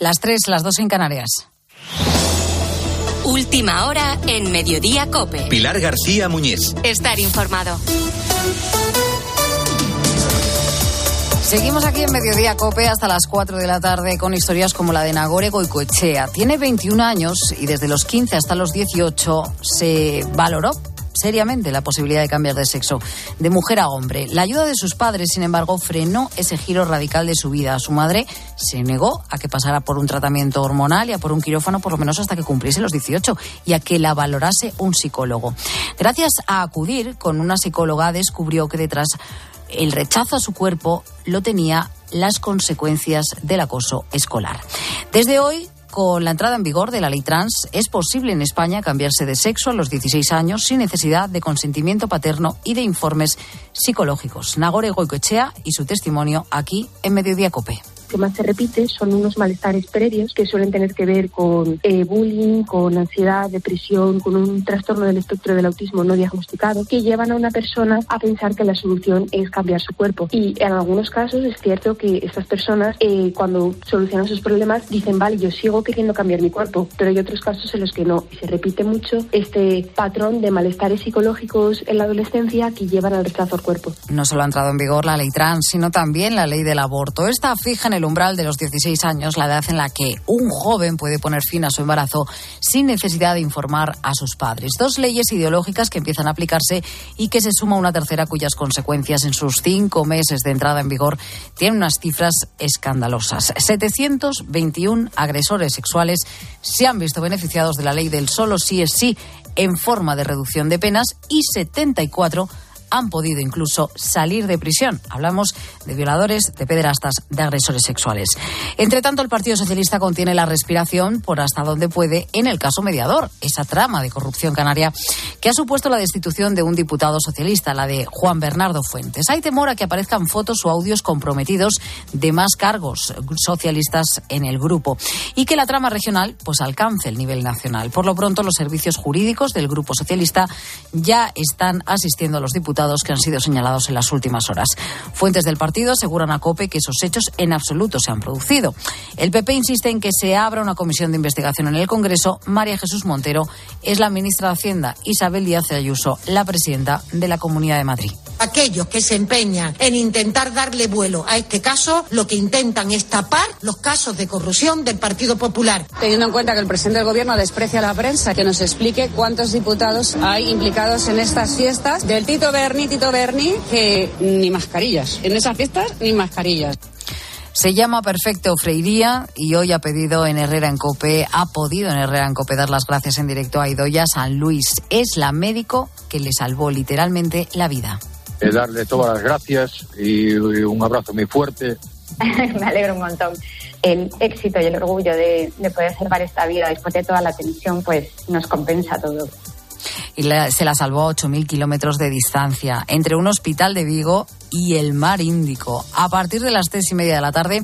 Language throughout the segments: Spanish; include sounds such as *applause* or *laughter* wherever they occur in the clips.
Las tres, las dos en Canarias. Última hora en Mediodía Cope. Pilar García Muñiz. Estar informado. Seguimos aquí en Mediodía Cope hasta las 4 de la tarde con historias como la de Nagore Goicoechea. Tiene 21 años y desde los 15 hasta los 18 se valoró seriamente la posibilidad de cambiar de sexo, de mujer a hombre. La ayuda de sus padres, sin embargo, frenó ese giro radical de su vida. Su madre se negó a que pasara por un tratamiento hormonal y a por un quirófano por lo menos hasta que cumpliese los 18 y a que la valorase un psicólogo. Gracias a acudir con una psicóloga descubrió que detrás el rechazo a su cuerpo lo tenía las consecuencias del acoso escolar. Desde hoy, con la entrada en vigor de la ley trans, es posible en España cambiarse de sexo a los 16 años sin necesidad de consentimiento paterno y de informes psicológicos. Nagore Goicoechea y su testimonio aquí en Mediodía Cope que más se repite son unos malestares previos que suelen tener que ver con eh, bullying, con ansiedad, depresión, con un trastorno del espectro del autismo no diagnosticado, que llevan a una persona a pensar que la solución es cambiar su cuerpo. Y en algunos casos es cierto que estas personas, eh, cuando solucionan sus problemas, dicen, vale, yo sigo queriendo cambiar mi cuerpo, pero hay otros casos en los que no. Y se repite mucho este patrón de malestares psicológicos en la adolescencia que llevan al rechazo al cuerpo. No solo ha entrado en vigor la ley trans, sino también la ley del aborto. Esta fija en el el umbral de los 16 años, la edad en la que un joven puede poner fin a su embarazo sin necesidad de informar a sus padres. Dos leyes ideológicas que empiezan a aplicarse y que se suma una tercera cuyas consecuencias en sus cinco meses de entrada en vigor tienen unas cifras escandalosas. 721 agresores sexuales se han visto beneficiados de la ley del solo sí es sí en forma de reducción de penas y 74 han podido incluso salir de prisión. Hablamos de violadores, de pederastas, de agresores sexuales. Entre tanto, el Partido Socialista contiene la respiración por hasta donde puede en el caso mediador, esa trama de corrupción canaria que ha supuesto la destitución de un diputado socialista, la de Juan Bernardo Fuentes. Hay temor a que aparezcan fotos o audios comprometidos de más cargos socialistas en el grupo y que la trama regional pues alcance el nivel nacional. Por lo pronto, los servicios jurídicos del grupo socialista ya están asistiendo a los diputados que han sido señalados en las últimas horas. Fuentes del partido aseguran a COPE que esos hechos en absoluto se han producido. El PP insiste en que se abra una comisión de investigación en el Congreso. María Jesús Montero es la ministra de Hacienda, Isabel Díaz Ayuso, la presidenta de la Comunidad de Madrid. Aquellos que se empeñan en intentar darle vuelo a este caso, lo que intentan es tapar los casos de corrupción del Partido Popular. Teniendo en cuenta que el presidente del Gobierno desprecia a la prensa, que nos explique cuántos diputados hay implicados en estas fiestas del Tito Berni, Tito Berni, que ni mascarillas. En esas fiestas, ni mascarillas. Se llama Perfecto Freiría y hoy ha pedido en Herrera en Cope, ha podido en Herrera en Cope dar las gracias en directo a Idoya San Luis. Es la médico que le salvó literalmente la vida. Eh, darle todas las gracias y un abrazo muy fuerte. *laughs* Me alegro un montón. El éxito y el orgullo de, de poder salvar esta vida después de toda la tensión, pues nos compensa todo y se la salvó a 8.000 kilómetros de distancia entre un hospital de Vigo y el mar Índico. A partir de las tres y media de la tarde,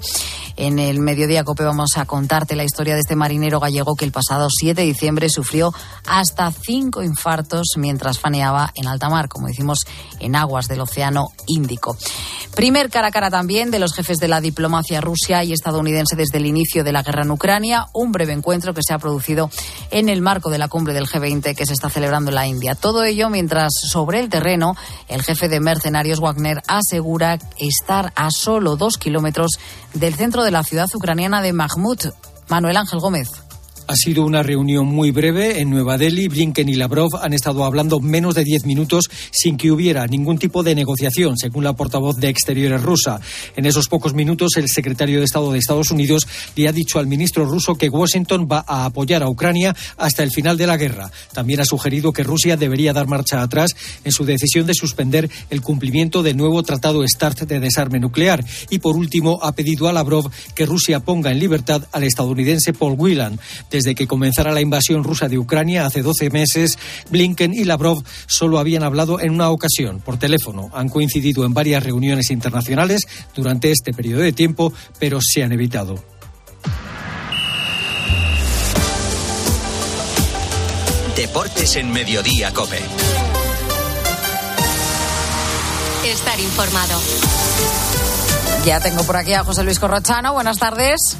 en el Mediodía Cope vamos a contarte la historia de este marinero gallego que el pasado 7 de diciembre sufrió hasta cinco infartos mientras faneaba en alta mar, como decimos, en aguas del Océano Índico. Primer cara a cara también de los jefes de la diplomacia rusia y estadounidense desde el inicio de la guerra en Ucrania, un breve encuentro que se ha producido en el marco de la cumbre del G20 que se está celebrando en la India. Todo ello mientras sobre el terreno el jefe de mercenarios Wagner asegura estar a solo dos kilómetros del centro de la ciudad ucraniana de Mahmud. Manuel Ángel Gómez. Ha sido una reunión muy breve en Nueva Delhi. Blinken y Lavrov han estado hablando menos de diez minutos sin que hubiera ningún tipo de negociación, según la portavoz de Exteriores rusa. En esos pocos minutos, el secretario de Estado de Estados Unidos le ha dicho al ministro ruso que Washington va a apoyar a Ucrania hasta el final de la guerra. También ha sugerido que Rusia debería dar marcha atrás en su decisión de suspender el cumplimiento del nuevo Tratado START de desarme nuclear. Y por último, ha pedido a Lavrov que Rusia ponga en libertad al estadounidense Paul Whelan. Desde que comenzara la invasión rusa de Ucrania hace 12 meses, Blinken y Lavrov solo habían hablado en una ocasión, por teléfono. Han coincidido en varias reuniones internacionales durante este periodo de tiempo, pero se han evitado. Deportes en Mediodía, Cope. Estar informado. Ya tengo por aquí a José Luis Corrochano. Buenas tardes.